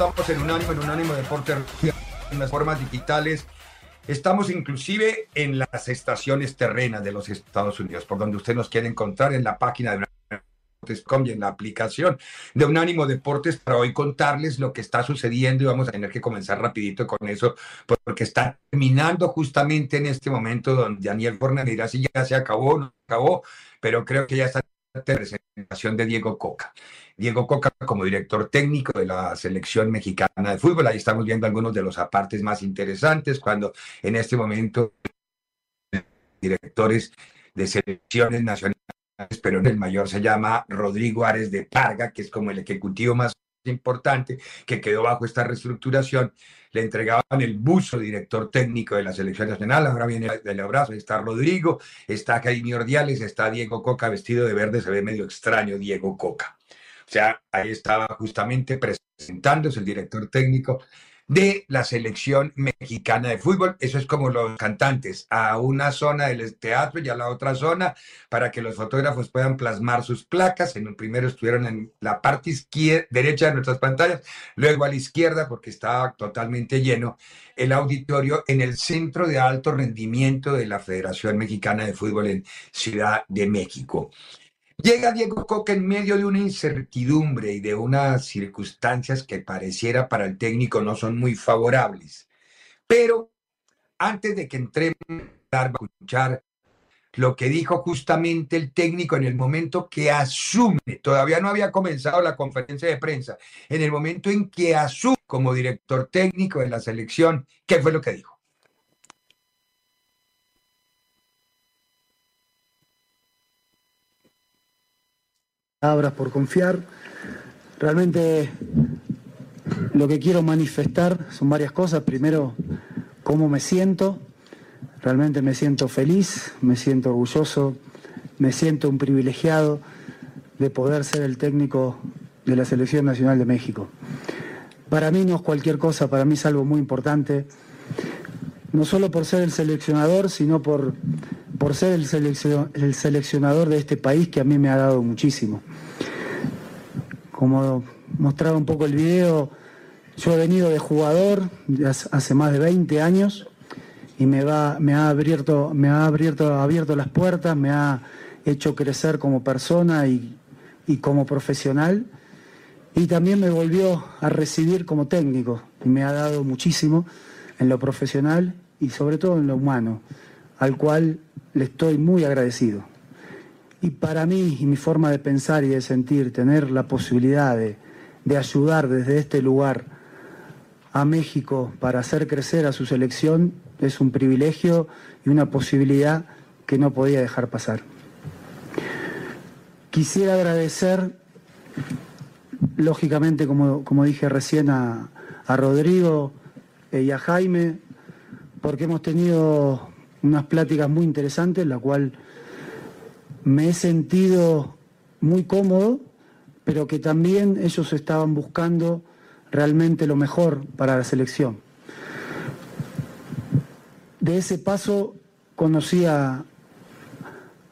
Estamos en Unánimo, en Unánimo Deporte, en las formas digitales. Estamos inclusive en las estaciones terrenas de los Estados Unidos, por donde usted nos quiere encontrar en la página de Unánimo y en la aplicación de Unánimo Deportes para hoy contarles lo que está sucediendo y vamos a tener que comenzar rapidito con eso porque está terminando justamente en este momento donde Daniel Forna dirá si ya se acabó o no acabó, pero creo que ya está presentación de Diego Coca. Diego Coca como director técnico de la selección mexicana de fútbol. Ahí estamos viendo algunos de los apartes más interesantes cuando en este momento directores de selecciones nacionales, pero el mayor se llama Rodrigo Ares de Parga, que es como el ejecutivo más importante que quedó bajo esta reestructuración, le entregaban el buzo director técnico de la selección nacional, ahora viene del abrazo, está Rodrigo, está Jaime Ordiales, está Diego Coca vestido de verde, se ve medio extraño Diego Coca. O sea, ahí estaba justamente presentándose el director técnico de la selección mexicana de fútbol. Eso es como los cantantes, a una zona del teatro y a la otra zona, para que los fotógrafos puedan plasmar sus placas. En el primero estuvieron en la parte izquierda, derecha de nuestras pantallas, luego a la izquierda, porque estaba totalmente lleno, el auditorio en el centro de alto rendimiento de la Federación Mexicana de Fútbol en Ciudad de México. Llega Diego Coca en medio de una incertidumbre y de unas circunstancias que pareciera para el técnico no son muy favorables. Pero antes de que entremos a escuchar lo que dijo justamente el técnico en el momento que asume, todavía no había comenzado la conferencia de prensa, en el momento en que asume como director técnico de la selección, ¿qué fue lo que dijo? Palabras por confiar. Realmente lo que quiero manifestar son varias cosas. Primero, cómo me siento. Realmente me siento feliz, me siento orgulloso, me siento un privilegiado de poder ser el técnico de la Selección Nacional de México. Para mí no es cualquier cosa, para mí es algo muy importante, no solo por ser el seleccionador, sino por por ser el, seleccionador de este país que a mí me ha dado muchísimo. Como mostraba un poco el video, yo he venido de jugador hace más de 20 años y me, va, me ha, abierto, me ha abierto, abierto las puertas, me ha hecho crecer como persona y, y como profesional. y también me volvió a recibir como técnico y me ha dado muchísimo en lo profesional y sobre todo en lo humano, al cual le estoy muy agradecido. Y para mí y mi forma de pensar y de sentir, tener la posibilidad de, de ayudar desde este lugar a México para hacer crecer a su selección es un privilegio y una posibilidad que no podía dejar pasar. Quisiera agradecer, lógicamente, como, como dije recién, a, a Rodrigo y a Jaime, porque hemos tenido unas pláticas muy interesantes, la cual me he sentido muy cómodo, pero que también ellos estaban buscando realmente lo mejor para la selección. De ese paso conocí a,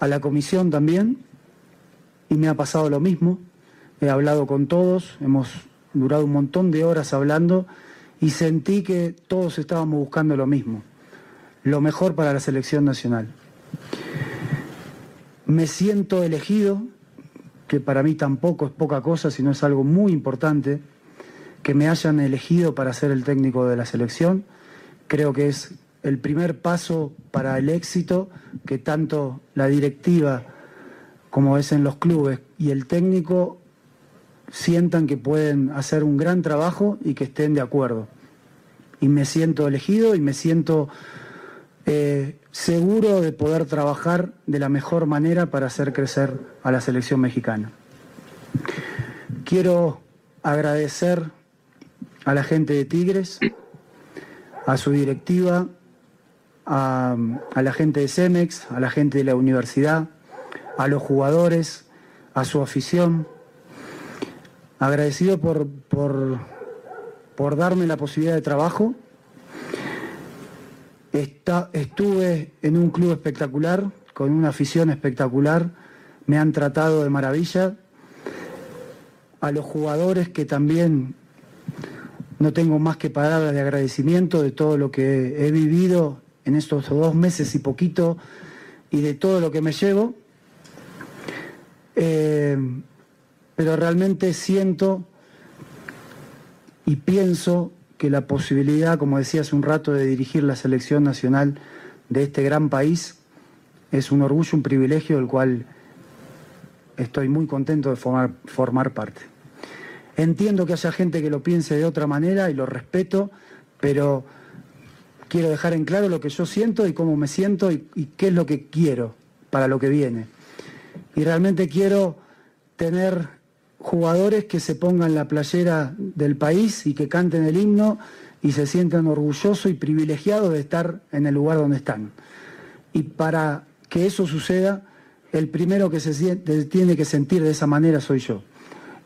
a la comisión también y me ha pasado lo mismo. He hablado con todos, hemos durado un montón de horas hablando y sentí que todos estábamos buscando lo mismo, lo mejor para la selección nacional. Me siento elegido, que para mí tampoco es poca cosa, sino es algo muy importante, que me hayan elegido para ser el técnico de la selección. Creo que es el primer paso para el éxito que tanto la directiva como es en los clubes y el técnico sientan que pueden hacer un gran trabajo y que estén de acuerdo. Y me siento elegido y me siento eh, seguro de poder trabajar de la mejor manera para hacer crecer a la selección mexicana. Quiero agradecer a la gente de Tigres, a su directiva, a, la gente de Cemex, a la gente de la universidad, a los jugadores, a su afición. Agradecido por, por, por darme la posibilidad de trabajo. Estuve en un club espectacular, con una afición espectacular. Me han tratado de maravilla. A los jugadores que también no tengo más que palabras de agradecimiento de todo lo que he vivido en estos dos meses y poquito y de todo lo que me llevo. Eh, pero realmente siento y pienso que la posibilidad, como decía hace un rato, de dirigir la selección nacional de este gran país es un orgullo, un privilegio del cual estoy muy contento de formar, parte. Entiendo que haya gente que lo piense de otra manera y lo respeto, pero quiero dejar en claro lo que yo siento y cómo me siento y qué es lo que quiero para lo que viene. Y realmente quiero tener jugadores que se pongan la playera del país y que canten el himno y se sientan orgullosos y privilegiados de estar en el lugar donde están. Y para que eso suceda, el primero que se tiene que sentir de esa manera soy yo.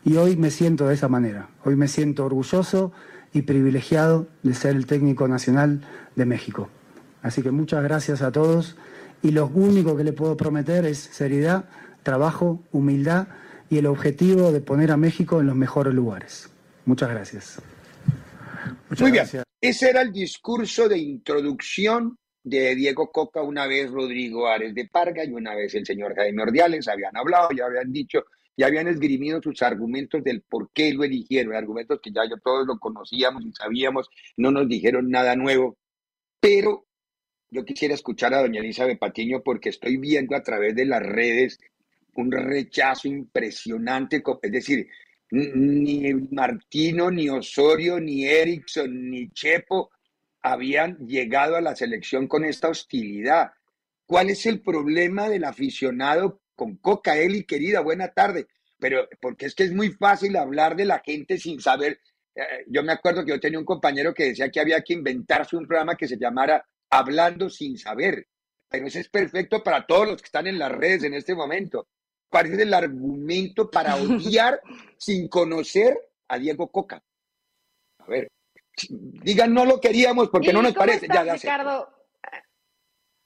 Y hoy me siento de esa manera. Hoy me siento orgulloso y privilegiado de ser el técnico nacional de México. Así que muchas gracias a todos y lo único que le puedo prometer es seriedad, trabajo, humildad y el objetivo de poner a México en los mejores lugares. Muchas gracias. Muchas Muy bien, ese era el discurso de introducción de Diego Coca, una vez Rodrigo Ares de Parga y una vez el señor Jaime Ordiales. Habían hablado, ya habían dicho, ya habían esgrimido sus argumentos del por qué lo eligieron, argumentos que ya yo todos lo conocíamos y sabíamos, no nos dijeron nada nuevo, pero yo quisiera escuchar a doña Elizabeth Patiño porque estoy viendo a través de las redes un rechazo impresionante, es decir, ni Martino, ni Osorio, ni Erickson, ni Chepo habían llegado a la selección con esta hostilidad. ¿Cuál es el problema del aficionado con Coca? Eli, querida, buena tarde. Pero porque es que es muy fácil hablar de la gente sin saber. Eh, yo me acuerdo que yo tenía un compañero que decía que había que inventarse un programa que se llamara Hablando sin saber. Pero ese es perfecto para todos los que están en las redes en este momento. ¿Cuál es el argumento para odiar sin conocer a Diego Coca? A ver, digan no lo queríamos porque no nos parece. ya, Ricardo,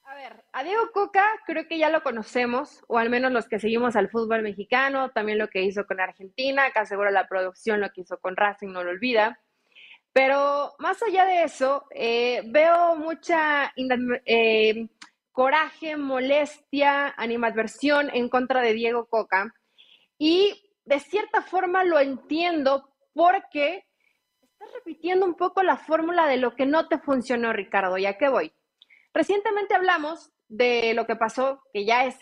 a ver, a Diego Coca creo que ya lo conocemos, o al menos los que seguimos al fútbol mexicano, también lo que hizo con Argentina, que asegura la producción, lo que hizo con Racing, no lo olvida. Pero más allá de eso, eh, veo mucha eh, coraje, molestia, animadversión en contra de Diego Coca. Y de cierta forma lo entiendo porque estás repitiendo un poco la fórmula de lo que no te funcionó, Ricardo. ¿Ya qué voy? Recientemente hablamos de lo que pasó, que ya es,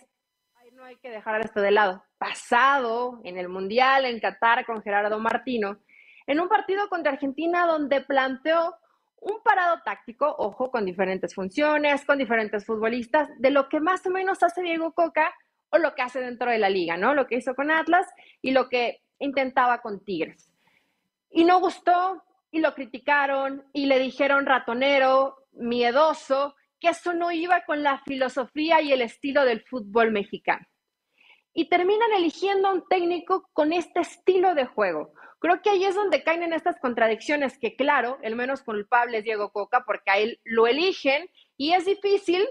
no hay que dejar esto de lado, pasado en el Mundial en Qatar con Gerardo Martino, en un partido contra Argentina donde planteó un parado táctico, ojo, con diferentes funciones, con diferentes futbolistas, de lo que más o menos hace Diego Coca o lo que hace dentro de la liga, ¿no? Lo que hizo con Atlas y lo que intentaba con Tigres. Y no gustó y lo criticaron y le dijeron ratonero, miedoso, que eso no iba con la filosofía y el estilo del fútbol mexicano. Y terminan eligiendo a un técnico con este estilo de juego, Creo que ahí es donde caen en estas contradicciones que, claro, el menos culpable es Diego Coca porque a él lo eligen y es difícil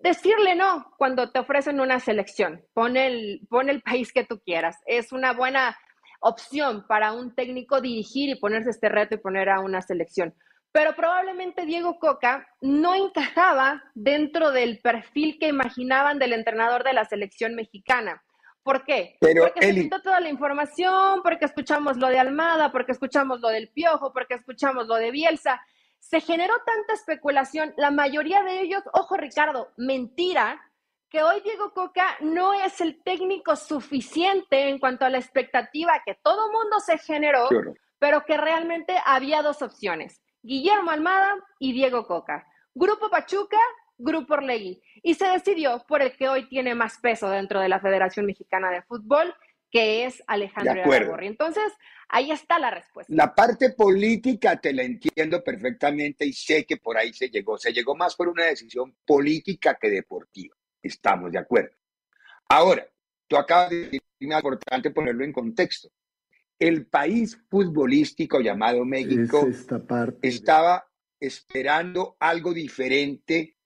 decirle no cuando te ofrecen una selección. Pon el, el país que tú quieras. Es una buena opción para un técnico dirigir y ponerse este reto y poner a una selección. Pero probablemente Diego Coca no encajaba dentro del perfil que imaginaban del entrenador de la selección mexicana. ¿Por qué? porque se quitó toda la información, porque escuchamos lo de Almada, porque escuchamos lo del Piojo, porque escuchamos lo de Bielsa. Se generó tanta especulación, la mayoría de ellos, ojo Ricardo, mentira, que hoy Diego Coca no es el técnico suficiente en cuanto a la expectativa que todo mundo se generó, pero que realmente había dos opciones, Guillermo Almada y Diego Coca. Grupo Pachuca Grupo Orlegui y se decidió por el que hoy tiene más peso dentro de la Federación Mexicana de Fútbol, que es Alejandro Aragorri. Entonces, ahí está la respuesta. La parte política te la entiendo perfectamente y sé que por ahí se llegó. Se llegó más por una decisión política que deportiva. Estamos de acuerdo. Ahora, tú acabas de decir es importante ponerlo en contexto. El país futbolístico llamado México estaba esperando algo diferente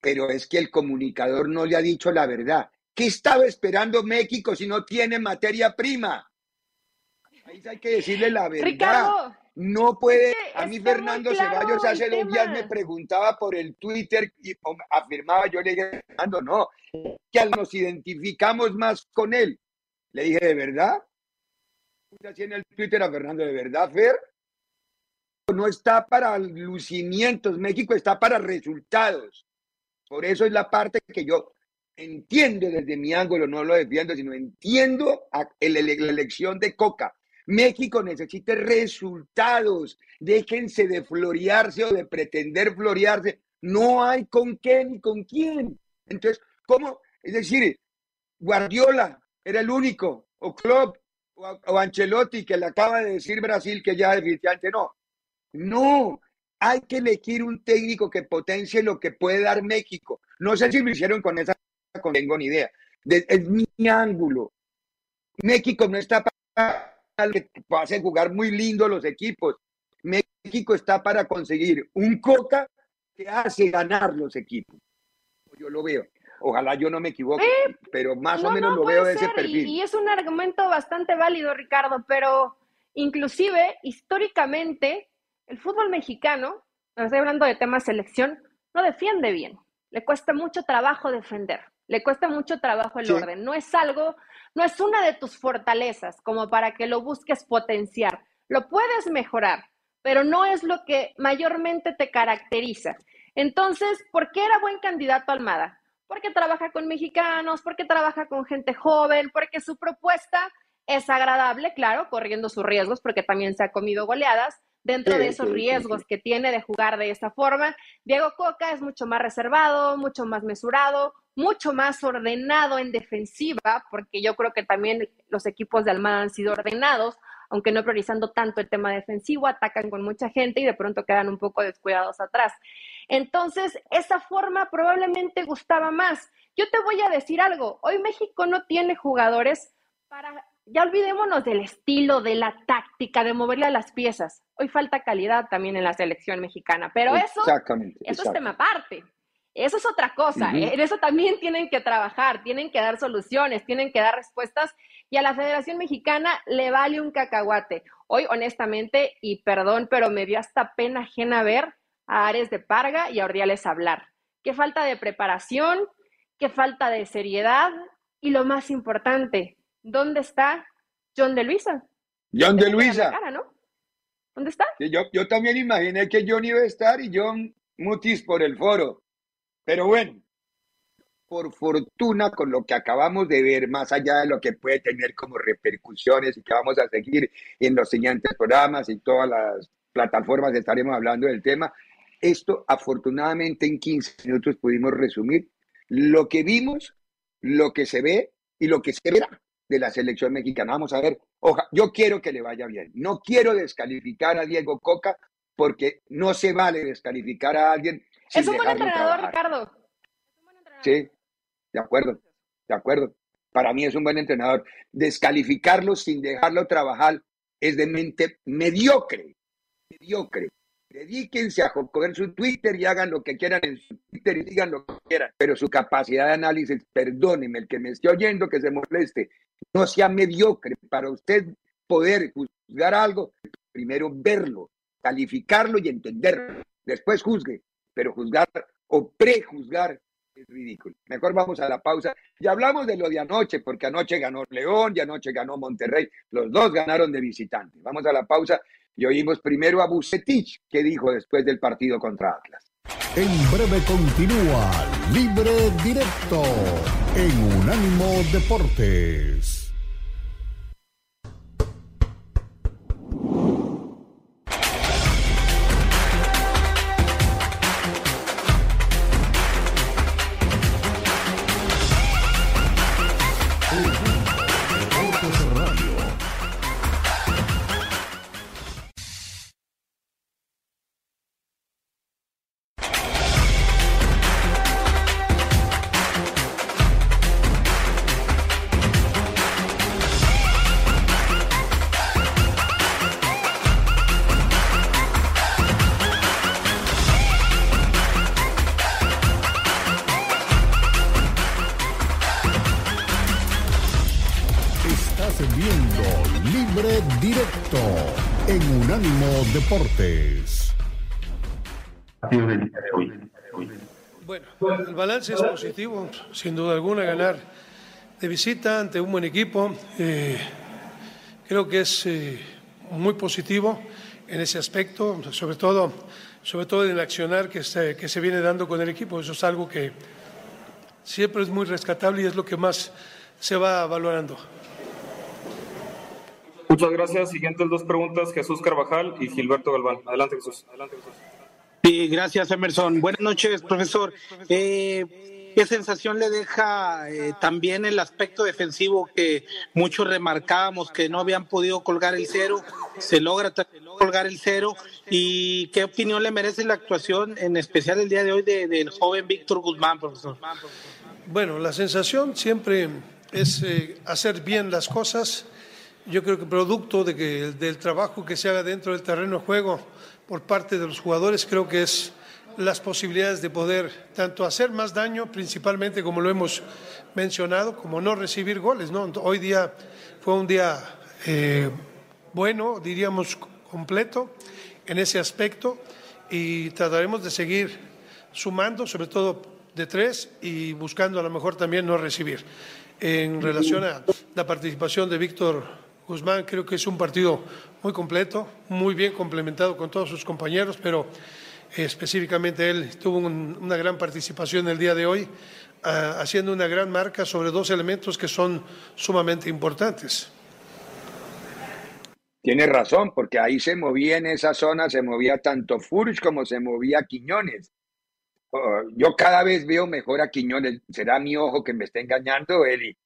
pero es que el comunicador no le ha dicho la verdad. ¿Qué estaba esperando México si no tiene materia prima? Ahí hay que decirle la verdad. Ricardo, no puede. A mí Fernando Ceballos hace dos días me preguntaba por el Twitter y afirmaba, yo le dije, Fernando, no, que nos identificamos más con él. Le dije, ¿de verdad? Así en el Twitter a Fernando, ¿de verdad, Fer? No está para lucimientos, México está para resultados. Por eso es la parte que yo entiendo desde mi ángulo, no lo defiendo, sino entiendo la elección de Coca. México necesita resultados. Déjense de florearse o de pretender florearse. No hay con qué ni con quién. Entonces, ¿cómo? Es decir, Guardiola era el único, o Klopp, o, Ancelotti, que le acaba de decir Brasil que ya definitivamente no. No, hay que elegir un técnico que potencie lo que puede dar México. No sé si lo hicieron con esa, no tengo ni idea. es mi ángulo. México no está para que jugar muy lindo los equipos. México está para conseguir un Coca que hace ganar los equipos. Yo lo veo. Ojalá yo no me equivoque, eh, pero más o menos lo veo de ese perfil. y es un argumento bastante válido, Ricardo, pero inclusive históricamente el fútbol mexicano, estoy hablando de temas selección, no defiende bien. Le cuesta mucho trabajo defender, le cuesta mucho trabajo el orden. No es algo, no es una de tus fortalezas como para que lo busques potenciar. Lo puedes mejorar, pero no es lo que mayormente te caracteriza. Entonces, ¿por qué era buen candidato Almada? Porque trabaja con mexicanos, porque trabaja con gente joven, porque su propuesta es agradable, claro, corriendo sus riesgos, porque también se ha comido goleadas, dentro de esos riesgos que tiene de jugar de esta forma. Diego Coca es mucho más reservado, mucho más mesurado, mucho más ordenado en defensiva, porque yo creo que también los equipos de Almada han sido ordenados, aunque no priorizando tanto el tema defensivo, atacan con mucha gente y de pronto quedan un poco descuidados atrás. Entonces, esa forma probablemente gustaba más. Yo te voy a decir algo, hoy México no tiene jugadores para ya olvidémonos del estilo, de la táctica, de moverle a las piezas. Hoy falta calidad también en la selección mexicana, pero eso, eso es tema aparte. Eso es otra cosa. ¿eh? En eso también tienen que trabajar, tienen que dar soluciones, tienen que dar respuestas. Y a la Federación Mexicana le vale un cacahuate. Hoy, honestamente, y perdón, pero me dio hasta pena ajena ver a Ares de Parga y a Ordiales hablar. Qué falta de preparación, qué falta de seriedad y lo más importante, ¿dónde está John de Luisa. John de Luisa. ¿Dónde está? Yo, yo también imaginé que John iba a estar y John Mutis por el foro. Pero bueno, por fortuna con lo que acabamos de ver, más allá de lo que puede tener como repercusiones y que vamos a seguir en los siguientes programas y todas las plataformas estaremos hablando del tema, esto afortunadamente en 15 minutos pudimos resumir lo que vimos, lo que se ve y lo que se verá de la selección mexicana. Vamos a ver, oja, yo quiero que le vaya bien. No quiero descalificar a Diego Coca porque no se vale descalificar a alguien. es un buen entrenador, Ricardo. Sí, de acuerdo, de acuerdo. Para mí es un buen entrenador. Descalificarlo sin dejarlo trabajar es de mente mediocre, mediocre. Dedíquense a coger su Twitter y hagan lo que quieran en su Twitter y digan lo que quieran. Pero su capacidad de análisis, perdóneme, el que me esté oyendo que se moleste, no sea mediocre. Para usted poder juzgar algo, primero verlo, calificarlo y entenderlo. Después juzgue, pero juzgar o prejuzgar es ridículo. Mejor vamos a la pausa. Y hablamos de lo de anoche, porque anoche ganó León y anoche ganó Monterrey. Los dos ganaron de visitante. Vamos a la pausa y oímos primero a Bucetich, que dijo después del partido contra Atlas. En breve continúa Libre Directo en Unánimo Deportes. Bueno, el balance es positivo, sin duda alguna, ganar de visita ante un buen equipo. Eh, creo que es eh, muy positivo en ese aspecto, sobre todo, sobre todo en el accionar que se, que se viene dando con el equipo. Eso es algo que siempre es muy rescatable y es lo que más se va valorando. Muchas gracias. Siguientes dos preguntas, Jesús Carvajal y Gilberto Galván. Adelante, Jesús. Adelante, Jesús. Sí, gracias, Emerson. Buenas noches, profesor. Eh, ¿Qué sensación le deja eh, también el aspecto defensivo que muchos remarcábamos que no habían podido colgar el cero? Se logra colgar el cero. ¿Y qué opinión le merece la actuación, en especial el día de hoy, del joven Víctor Guzmán, profesor? Bueno, la sensación siempre es eh, hacer bien las cosas yo creo que producto de que, del trabajo que se haga dentro del terreno de juego por parte de los jugadores, creo que es las posibilidades de poder tanto hacer más daño, principalmente como lo hemos mencionado, como no recibir goles. Hoy día fue un día eh, bueno, diríamos completo en ese aspecto y trataremos de seguir sumando, sobre todo de tres y buscando a lo mejor también no recibir. En relación a la participación de Víctor Guzmán creo que es un partido muy completo, muy bien complementado con todos sus compañeros, pero específicamente él tuvo una gran participación el día de hoy, ah, haciendo una gran marca sobre dos elementos que son sumamente importantes. Tiene razón, porque ahí se movía en esa zona, se movía tanto Furch como se movía Quiñones. Oh, yo cada vez veo mejor a Quiñones. ¿Será mi ojo que me está engañando, Eli?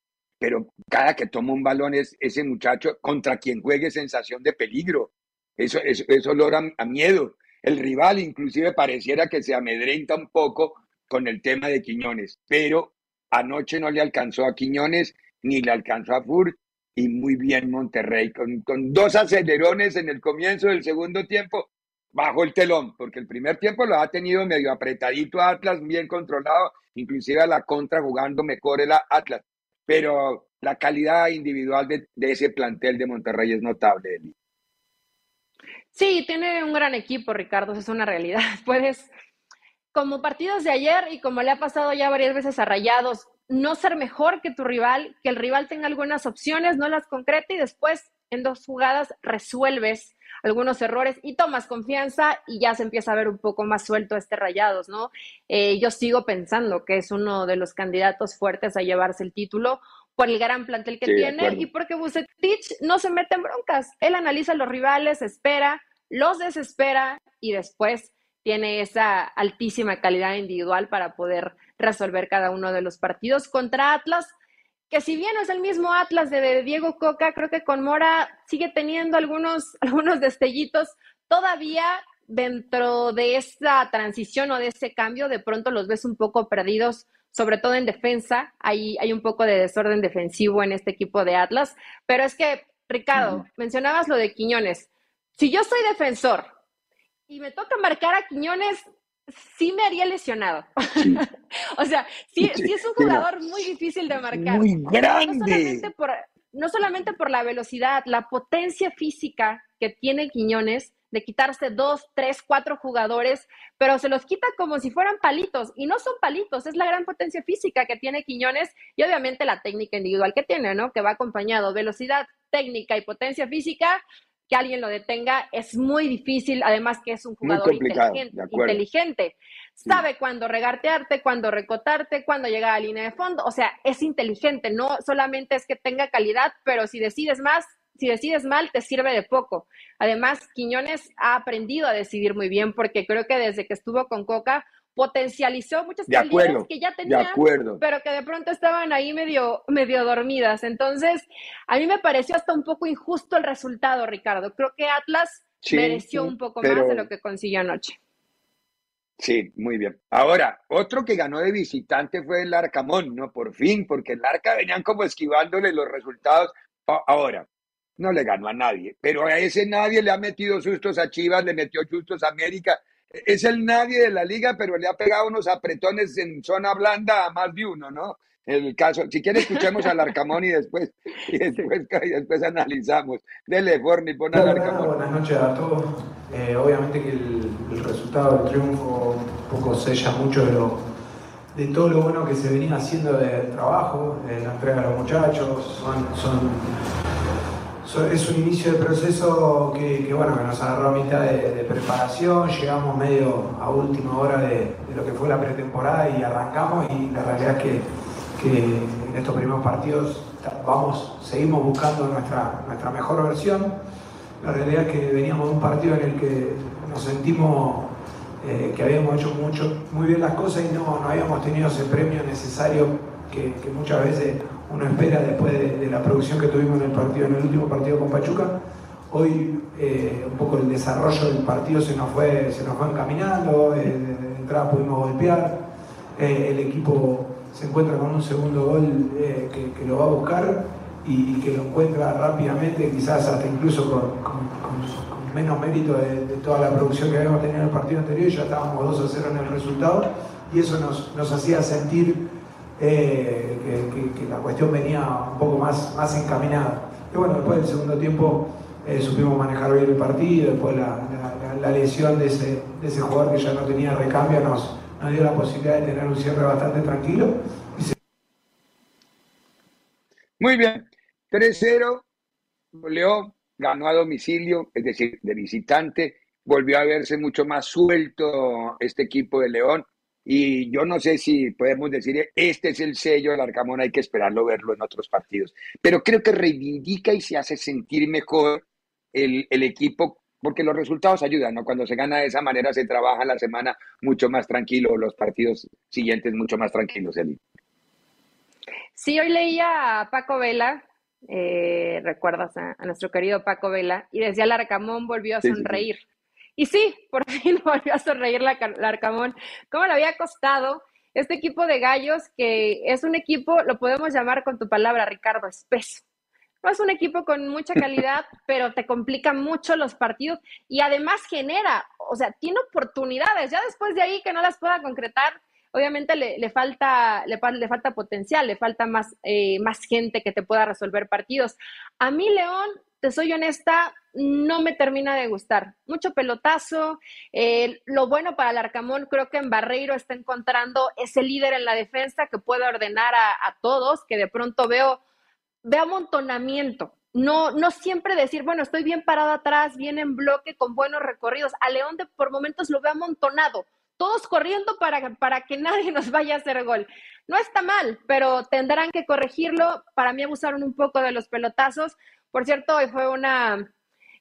Pero cada que toma un balón es ese muchacho contra quien juegue sensación de peligro. Eso, eso, eso a miedo. El rival inclusive pareciera que se amedrenta un poco con el tema de Quiñones, pero anoche no le alcanzó a Quiñones ni le alcanzó a Furt y muy bien Monterrey, con, con dos acelerones en el comienzo del segundo tiempo, bajo el telón, porque el primer tiempo lo ha tenido medio apretadito Atlas, bien controlado, inclusive a la contra jugando mejor el Atlas pero la calidad individual de, ese plantel de Monterrey es notable, Eli. Sí, tiene un gran equipo, Ricardo, eso es una realidad. Puedes, como partidos de ayer y como le ha pasado ya varias veces a Rayados, no ser mejor que tu rival, que el rival tenga algunas opciones, no las concrete y después en dos jugadas resuelves algunos errores y tomas confianza y ya se empieza a ver un poco más suelto este Rayados, ¿no? Eh, yo sigo pensando que es uno de los candidatos fuertes a llevarse el título por el gran plantel que tiene y porque Bucetich no se mete en broncas. Él analiza a los rivales, espera, los desespera y después tiene esa altísima calidad individual para poder resolver cada uno de los partidos. Contra Atlas, que si bien es el mismo Atlas de Diego Coca, creo que con Mora sigue teniendo algunos, algunos destellitos. Todavía dentro de esa transición o de ese cambio, de pronto los ves un poco perdidos, sobre todo en defensa. Hay, hay un poco de desorden defensivo en este equipo de Atlas. Pero es que, Ricardo, mencionabas lo de Quiñones. Si yo soy defensor y me toca marcar a Quiñones, sí me haría lesionado. o sea, sí, es un jugador muy difícil de marcar. Muy grande. No solamente, por, no solamente por la velocidad, la potencia física que tiene Quiñones de quitarse dos, tres, cuatro jugadores, pero se los quita como si fueran palitos. Y no son palitos, es la gran potencia física que tiene Quiñones y obviamente la técnica individual que tiene, ¿no? Que va acompañado velocidad, técnica y potencia física que alguien lo detenga es muy difícil, además que es un jugador inteligente, inteligente. Sabe cuándo regartearte, cuándo recotarte, cuándo llegar a la línea de fondo, o sea, es inteligente, no solamente es que tenga calidad, pero si decides más, si decides mal, te sirve de poco. Además, Quiñones ha aprendido a decidir muy bien porque creo que desde que estuvo con Coca potencializó muchas cualidades que ya tenía, pero que de pronto estaban ahí medio, medio dormidas. Entonces, a mí me pareció hasta un poco injusto el resultado, Ricardo. Creo que Atlas mereció un poco más de lo que consiguió anoche. Sí, muy bien. Ahora, otro que ganó de visitante fue el Arcamón, ¿no? Por fin, porque el Arca venían como esquivándole los resultados. Ahora, no le ganó a nadie, pero a ese nadie le ha metido sustos a Chivas, le metió sustos a América es el nadie de la liga, pero le ha pegado unos apretones en zona blanda a más de uno, ¿no? El caso, si quiere escuchemos al Arcamón y después, y después, y después analizamos. Dele, Forni, pon al Arcamón. Buenas noches a todos. Eh, obviamente que el, resultado del triunfo un poco sella mucho de, lo, de todo lo bueno que se venía haciendo de trabajo, de la entrega a los muchachos. son es un inicio de proceso que, bueno, que nos agarró a mitad de, preparación, llegamos medio a última hora de, lo que fue la pretemporada y arrancamos y la realidad es que, en estos primeros partidos vamos, seguimos buscando nuestra, nuestra mejor versión. La realidad es que veníamos de un partido en el que nos sentimos eh, que habíamos hecho mucho, muy bien las cosas y no, no habíamos tenido ese premio necesario que, que muchas veces uno espera después de, la producción que tuvimos en el partido, en el último partido con Pachuca. Hoy eh, un poco el desarrollo del partido se nos fue, se nos fue encaminando, eh, de, entrada pudimos golpear, eh, el equipo se encuentra con un segundo gol que, lo va a buscar y, que lo encuentra rápidamente, quizás hasta incluso con, menos mérito de, toda la producción que habíamos tenido en el partido anterior, ya estábamos 2 a 0 en el resultado y eso nos hacía sentir eh, que, la cuestión venía un poco más, más encaminada. Y bueno, después del segundo tiempo eh, supimos manejar bien el partido, después la, la, lesión de ese, de ese, jugador que ya no tenía recambio nos, nos dio la posibilidad de tener un cierre bastante tranquilo. Muy bien, 3-0, León ganó a domicilio, es decir, de visitante, volvió a verse mucho más suelto este equipo de León, y yo no sé si podemos decir, este es el sello del Arcamón, hay que esperarlo verlo en otros partidos. Pero creo que reivindica y se hace sentir mejor el, equipo, porque los resultados ayudan, ¿no? Cuando se gana de esa manera, se trabaja la semana mucho más tranquilo, los partidos siguientes mucho más tranquilos, Eli. Sí, hoy leía a Paco Vela, eh, recuerdas a, nuestro querido Paco Vela, y decía, el Arcamón volvió a sonreír. Y sí, por fin volvió a sonreír la, Arcamón. ¿Cómo le había costado este equipo de gallos que es un equipo, lo podemos llamar con tu palabra, Ricardo, espeso? No es un equipo con mucha calidad, pero te complica mucho los partidos y además genera, o sea, tiene oportunidades. Ya después de ahí que no las pueda concretar, obviamente le, falta, le, le, falta potencial, le falta más, eh, más gente que te pueda resolver partidos. A mí, León, te soy honesta, no me termina de gustar. Mucho pelotazo. Eh, lo bueno para el Arcamón, creo que en Barreiro está encontrando ese líder en la defensa que puede ordenar a, todos, que de pronto veo, veo amontonamiento. No, no siempre decir, bueno, estoy bien parado atrás, bien en bloque, con buenos recorridos. A León por momentos lo veo amontonado, todos corriendo para, para que nadie nos vaya a hacer gol. No está mal, pero tendrán que corregirlo. Para mí abusaron un poco de los pelotazos. Por cierto, hoy fue una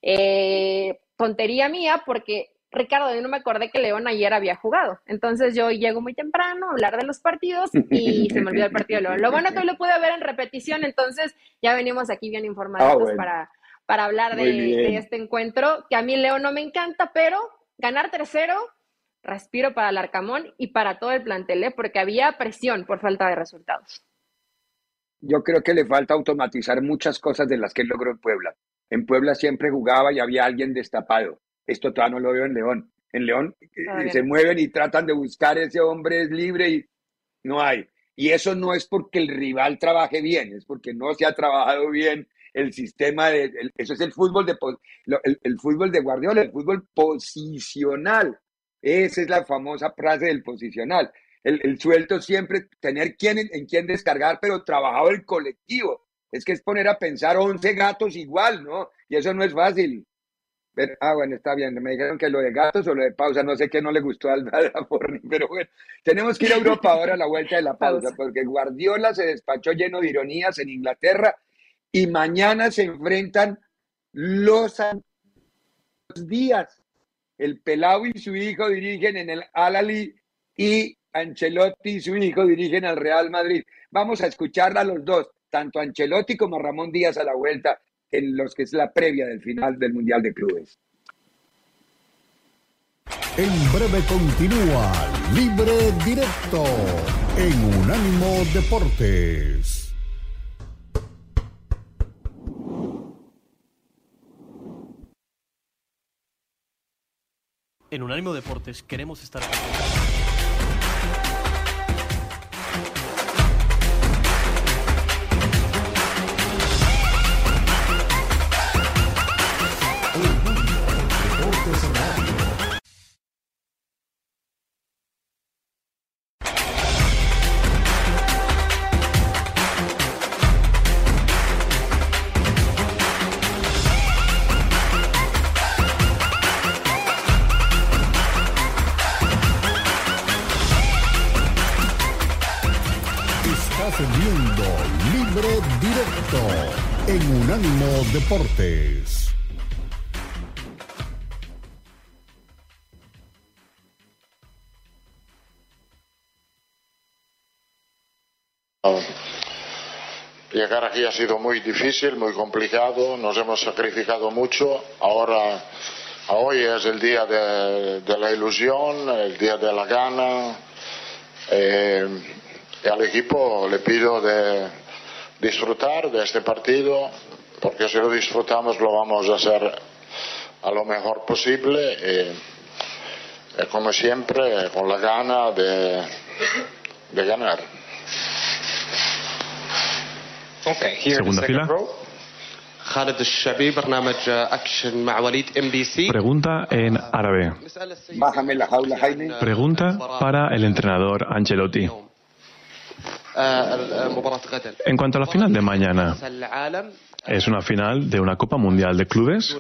eh, tontería mía porque Ricardo, yo no me acordé que León ayer había jugado. Entonces yo llego muy temprano a hablar de los partidos y se me olvidó el partido de León. Lo bueno que hoy lo pude ver en repetición, entonces ya venimos aquí bien informados ah, para, para hablar de, de, este encuentro, que a mí León no me encanta, pero ganar tercero, respiro para el Arcamón y para todo el plantel, ¿eh? porque había presión por falta de resultados. Yo creo que le falta automatizar muchas cosas de las que logró en Puebla. En Puebla siempre jugaba y había alguien destapado. Esto todavía no lo veo en León. En León eh, se mueven y tratan de buscar ese hombre libre y no hay. Y eso no es porque el rival trabaje bien, es porque no se ha trabajado bien el sistema de eso es el fútbol de el, fútbol de Guardiola, el fútbol posicional. Esa es la famosa frase del posicional. El, el suelto siempre tener quien, en quién descargar, pero trabajado el colectivo es que es poner a pensar 11 gatos igual, ¿no? Y eso no es fácil. Pero, ah, bueno, está bien. Me dijeron que lo de gatos o lo de pausa, no sé qué no le gustó al pero bueno, tenemos que ir a Europa ahora a la vuelta de la pausa, porque Guardiola se despachó lleno de ironías en Inglaterra y mañana se enfrentan los días. El Pelau y su hijo dirigen en el Alali y Ancelotti y su hijo dirigen al Real Madrid. Vamos a escucharla a los dos tanto Ancelotti como Ramón Díaz a la vuelta en los que es la previa del final del Mundial de Clubes. En breve continúa Libre Directo en Unánimo Deportes. En Unánimo Deportes queremos estar Llegar aquí ha sido muy difícil, muy complicado, nos hemos sacrificado mucho. Ahora, hoy es el día de, la ilusión, el día de la gana. Eh, y al equipo le pido de disfrutar de este partido, porque si lo disfrutamos lo vamos a hacer a lo mejor posible y, como siempre con la gana de, de ganar. Segunda fila. Pregunta en árabe. Bájame la jaula, Jaime. Pregunta para el entrenador Ancelotti. En cuanto a la final de mañana, es una final de una Copa Mundial de Clubes.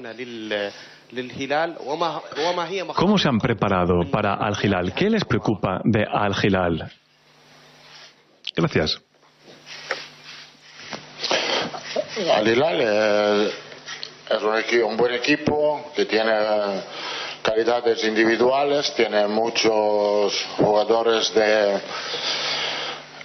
¿Cómo se han preparado para Al Hilal? ¿Qué les preocupa de Al Hilal? Gracias. Al Hilal es un, un buen equipo que tiene calidades individuales, tiene muchos jugadores de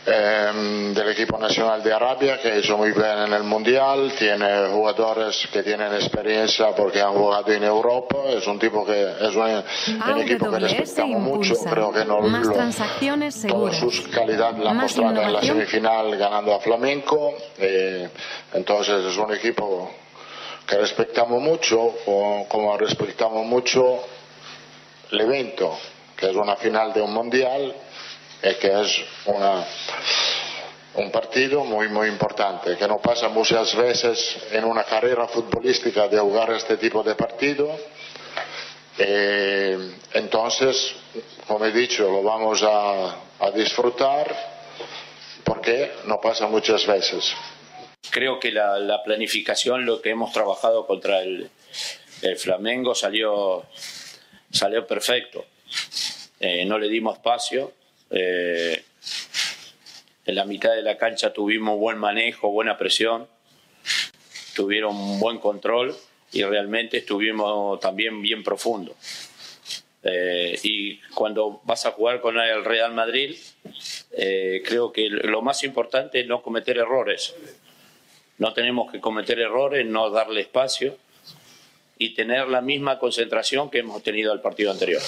Em, del equipo nacional de Arabia que hecho muy bien en el Mundial, tiene jugadores que tienen experiencia porque han jugado en Europa, es un tipo que es un, equipo que respetamos mucho, creo que no Más transacciones seguras. sus calidades la han mostrado en la semifinal ganando a Flamenco, eh, entonces es un equipo que respetamos mucho, como respetamos mucho el evento, que es una final de un mundial e que es un partido muy, muy importante, que no pasa muchas veces en una carrera futbolística de jugar este tipo de partido. Eh, entonces, como he dicho, lo vamos a, disfrutar porque no pasa muchas veces. Creo que la, la planificación, lo que hemos trabajado contra el, el Flamengo salió, salió perfecto. Eh, no le dimos espacio. Eh, en la mitad de la cancha tuvimos buen manejo, buena presión, tuvieron buen control y realmente estuvimos también bien profundo. Eh, y cuando vas a jugar con el Real Madrid, eh, creo que lo más importante es no cometer errores. No tenemos que cometer errores, no darle espacio y tener la misma concentración que hemos tenido al partido anterior.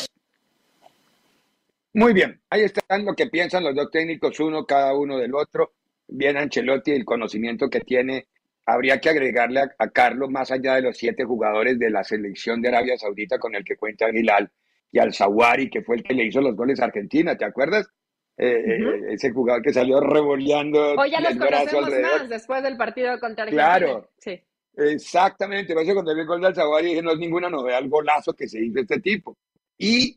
Muy bien, ahí están lo que piensan los dos técnicos, uno cada uno del otro. Bien Ancelotti, el conocimiento que tiene. Habría que agregarle a, Carlos, más allá de los siete jugadores de la selección de Arabia Saudita con el que cuenta Hilal, y al Zawari, que fue el que le hizo los goles a Argentina, ¿te acuerdas? Eh, uh -huh. ese jugador que salió revoleando. O ya los conocemos más después del partido contra Argentina. Claro. Sí. Exactamente, por eso cuando vi el gol del Zawari dije, no es ninguna novedad el golazo que se hizo este tipo. Y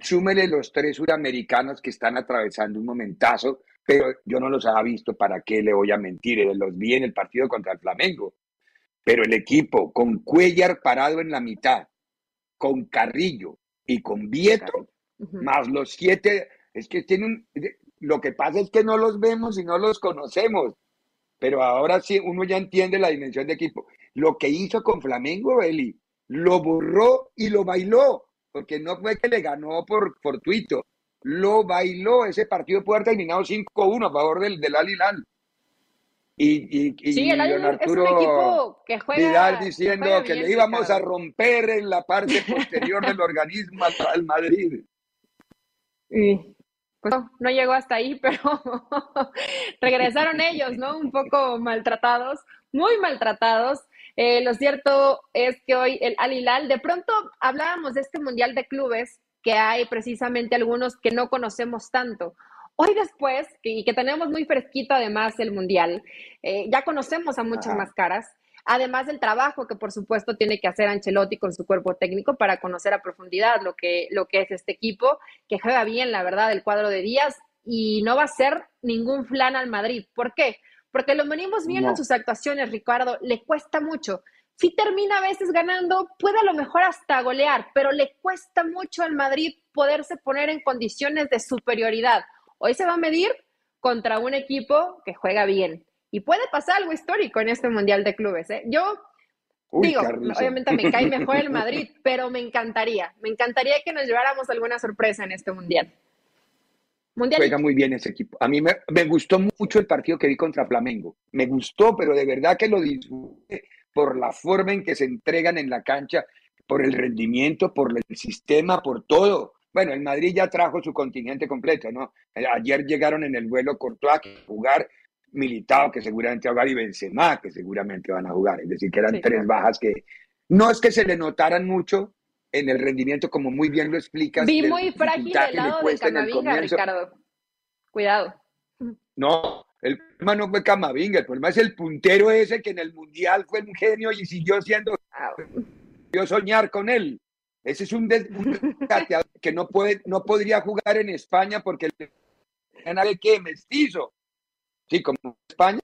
súmele los tres suramericanos que están atravesando un momentazo, pero yo no los había visto, ¿para qué le voy a mentir? Los vi en el partido contra el Flamengo. Pero el equipo con Cuellar parado en la mitad, con Carrillo y con Vieto, uh -huh. más los siete, es que tienen, lo que pasa es que no los vemos y no los conocemos, pero ahora sí uno ya entiende la dimensión de equipo. Lo que hizo con Flamengo, Eli, lo borró y lo bailó porque no fue que le ganó por fortuito, lo bailó, ese partido puede haber terminado 5-1 a favor del, del Al Hilal. Y, y, y sí, el Arturo que juega, Vidal diciendo que, juega que le íbamos a romper en la parte posterior del organismo al, al Madrid. Y, pues no, no llegó hasta ahí, pero regresaron ellos, ¿no? Un poco maltratados, muy maltratados. Eh, lo cierto es que hoy el Al Hilal, de pronto hablábamos de este Mundial de Clubes, que hay precisamente algunos que no conocemos tanto. Hoy después, y que tenemos muy fresquito además el Mundial, eh, ya conocemos a muchas Ajá. más caras, además del trabajo que por supuesto tiene que hacer Ancelotti con su cuerpo técnico para conocer a profundidad lo que, lo que es este equipo, que juega bien, la verdad, el cuadro de Díaz, y no va a ser ningún flan al Madrid. ¿Por qué? Porque lo venimos viendo No. en sus actuaciones, Ricardo, le cuesta mucho. Si termina a veces ganando, puede a lo mejor hasta golear, pero le cuesta mucho al Madrid poderse poner en condiciones de superioridad. Hoy se va a medir contra un equipo que juega bien. Y puede pasar algo histórico en este Mundial de Clubes. ¿eh? Yo Uy, digo, obviamente me cae mejor el Madrid, pero me encantaría, me encantaría que nos lleváramos alguna sorpresa en este Mundial. Mundial Juega muy bien ese equipo. A mí me, me gustó mucho el partido que vi contra Flamengo. Me gustó, pero de verdad que lo disfruté por la forma en que se entregan en la cancha, por el rendimiento, por el sistema, por todo. Bueno, el Madrid ya trajo su contingente completo, ¿no? Eh, Ayer llegaron en el vuelo Courtois que jugar, Militao que seguramente va a jugar y Benzema que seguramente van a jugar. Es decir, que eran Sí, tres bajas que no es que se le notaran mucho en el rendimiento, como muy bien lo explicas. Vi muy frágil el que lado de el Camavinga. Ricardo. Cuidado. No, el problema no fue Camavinga, el problema es el puntero ese que en el Mundial fue un genio y siguió siendo, yo soñar con él. Ese es un, des- un que no puede, no podría jugar en España porque gana de qué, mestizo. Sí, como España.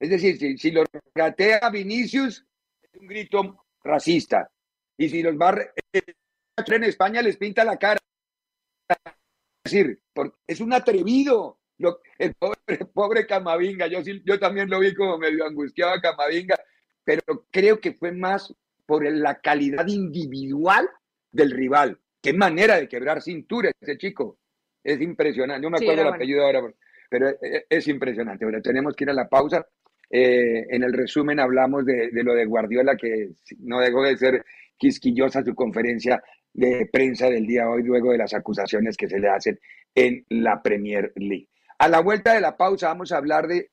Es decir, si, si lo gatea Vinicius, es un grito racista. Y si los va a re- en España les pinta la cara. Es decir, por- es un atrevido. El pobre, pobre Camavinga, yo, sí- yo también lo vi como medio angustiado a Camavinga, pero creo que fue más por la calidad individual del rival. Qué manera de quebrar cintura ese chico. Es impresionante. No me acuerdo el bueno. apellido ahora, pero es, es impresionante. Bueno, tenemos que ir a la pausa. Eh, en el resumen hablamos de, de lo de Guardiola, que no dejó de ser quisquillosa su conferencia de prensa del día de hoy, luego de las acusaciones que se le hacen en la Premier League. A la vuelta de la pausa vamos a hablar de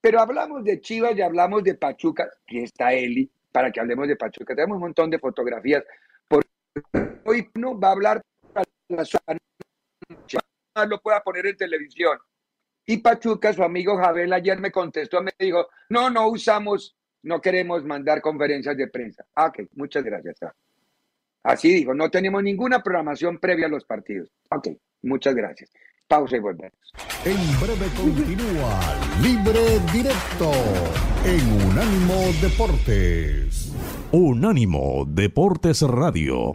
pero hablamos de Chivas y hablamos de Pachuca, que está Eli, para que hablemos de Pachuca. Tenemos un montón de fotografías. Por hoy no va a hablar lo pueda poner en televisión. Y Pachuca, su amigo Javel ayer me contestó, me dijo, no, no usamos, no queremos mandar conferencias de prensa. Ah, ok, muchas gracias. Así dijo, no tenemos ninguna programación previa a los partidos. Ok, muchas gracias. Pausa y volvemos. En breve continúa Libre Directo en Unánimo Deportes. Unánimo Deportes Radio.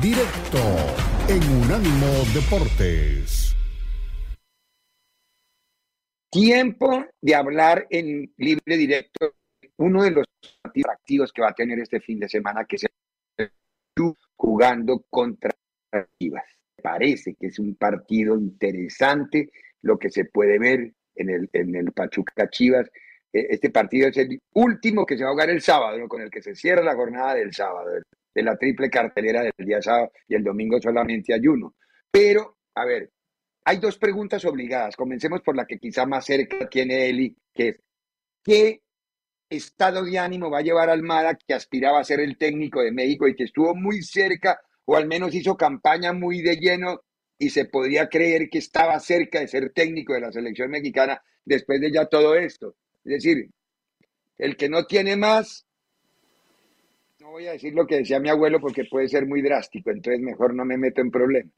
Directo en Unánimo Deportes. Tiempo de hablar en Libre Directo. Uno de los activos que va a tener este fin de semana, que es jugando contra Chivas. Parece que es un partido interesante lo que se puede ver en el, en el Pachuca Chivas. Este partido es el último que se va a jugar el sábado, con el que se cierra la jornada del sábado, de la triple cartelera del día sábado y el domingo solamente hay uno. Pero, a ver, hay dos preguntas obligadas. Comencemos por la que quizá más cerca tiene Eli, que es, ¿qué estado de ánimo va a llevar Almada, que aspiraba a ser el técnico de México y que estuvo muy cerca, o al menos hizo campaña muy de lleno y se podría creer que estaba cerca de ser técnico de la selección mexicana después de ya todo esto? Es decir, el que no tiene más, voy a decir lo que decía mi abuelo porque puede ser muy drástico, entonces mejor no me meto en problemas.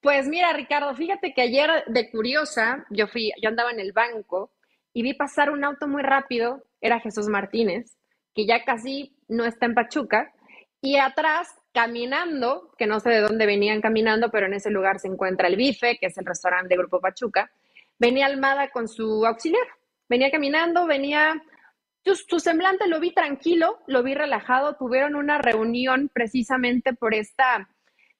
Pues mira, Ricardo, fíjate que ayer de curiosa, yo fui, yo andaba en el banco y vi pasar un auto muy rápido, era Jesús Martínez, que ya casi no está en Pachuca, y atrás, caminando, que no sé de dónde venían caminando, pero en ese lugar se encuentra el Bife, que es el restaurante de Grupo Pachuca, venía Almada con su auxiliar. Venía caminando, venía... Su, semblante lo vi tranquilo, lo vi relajado. Tuvieron una reunión precisamente por esta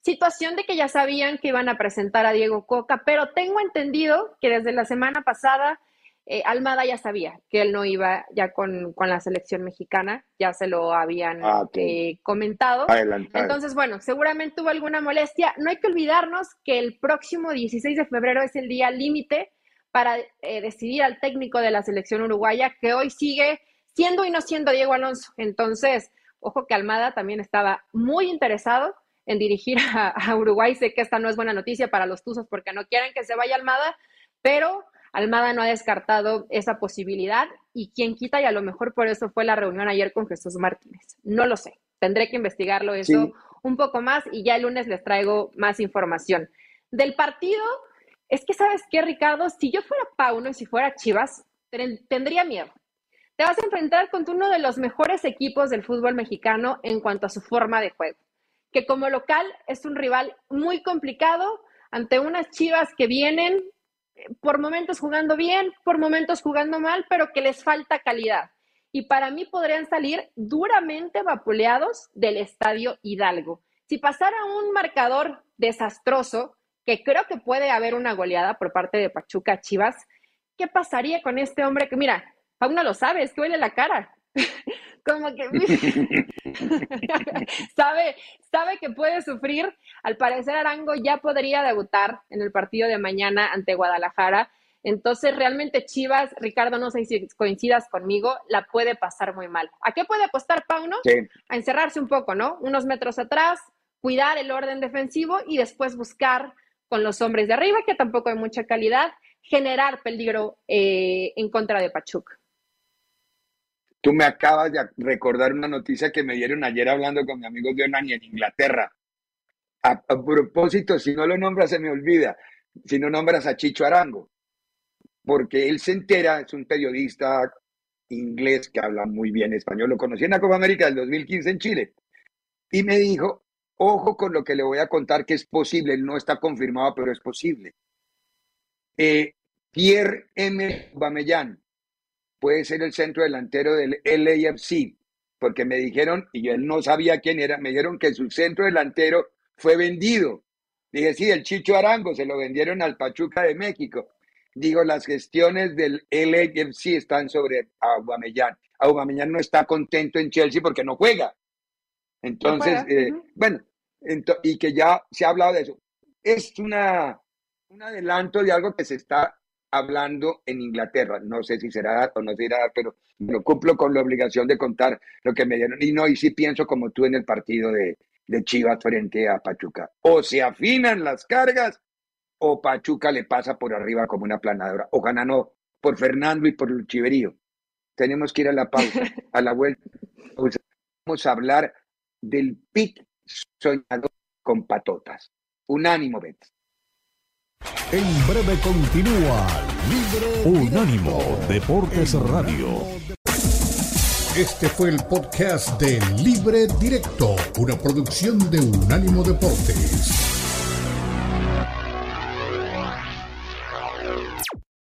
situación de que ya sabían que iban a presentar a Diego Coca, pero tengo entendido que desde la semana pasada eh, Almada ya sabía que él no iba ya con, la selección mexicana, ya se lo habían ah, eh, comentado. Entonces, bueno, seguramente hubo alguna molestia. No hay que olvidarnos que el próximo 16 de febrero es el día límite para eh, decidir al técnico de la selección uruguaya, que hoy sigue siendo y no siendo Diego Alonso. Entonces, ojo que Almada también estaba muy interesado en dirigir a, Uruguay. Sé que esta no es buena noticia para los Tuzos porque no quieren que se vaya Almada, pero Almada no ha descartado esa posibilidad y quien quita y a lo mejor por eso fue la reunión ayer con Jesús Martínez. No lo sé. Tendré que investigarlo eso un poco más y ya el lunes les traigo más información. Del partido, es que, ¿sabes qué, Ricardo? Si yo fuera Pauno y si fuera Chivas, tendría miedo. Te vas a enfrentar con uno de los mejores equipos del fútbol mexicano en cuanto a su forma de juego, que como local es un rival muy complicado ante unas Chivas que vienen eh, por momentos jugando bien, por momentos jugando mal, pero que les falta calidad. Y para mí podrían salir duramente vapuleados del estadio Hidalgo. Si pasara un marcador desastroso, que creo que puede haber una goleada por parte de Pachuca Chivas. ¿Qué pasaría con este hombre que, mira, aún no lo sabe, es que huele la cara? Como que sabe, sabe que puede sufrir. Al parecer Arango ya podría debutar en el partido de mañana ante Guadalajara. Entonces, realmente Chivas, Ricardo, no sé si coincidas conmigo, la puede pasar muy mal. ¿A qué puede apostar Pauno? A encerrarse un poco, ¿no? Unos metros atrás, cuidar el orden defensivo y después buscar con los hombres de arriba, que tampoco hay mucha calidad, generar peligro eh, en contra de Pachuca. Tú me acabas de recordar una noticia que me dieron ayer hablando con mi amigo Dionani en Inglaterra. A, propósito, si no lo nombras se me olvida, si no nombras a Chicho Arango, porque él se entera, es un periodista inglés que habla muy bien español, lo conocí en la Copa América del 2015 en Chile, y me dijo Ojo con lo que le voy a contar que es posible, no está confirmado, pero es posible. Eh, Pierre M. Bamellán puede ser el centro delantero del LAFC, porque me dijeron, y yo él no sabía quién era, me dijeron que su centro delantero fue vendido. Dije, sí, el Chicho Arango, se lo vendieron al Pachuca de México. Digo, las gestiones del LAFC están sobre Aubameyang. Aubameyang no está contento en Chelsea porque no juega. Entonces, eh, bueno, y que ya se ha hablado de eso. Es una, un adelanto de algo que se está hablando en Inglaterra. No sé si será o no será, pero lo cumplo con la obligación de contar lo que me dieron. Y no, y sí pienso como tú en el partido de, de Chivas frente a Pachuca. O se afinan las cargas o Pachuca le pasa por arriba como una planadora. O no por Fernando y por el Chiverío. Tenemos que ir a la pausa, a la vuelta. Vamos a hablar del pit soñador con patotas. Unánimo, Betis. En breve continúa Libre Unánimo Deportes Radio. Este fue el podcast de Libre Directo, una producción de Unánimo Deportes.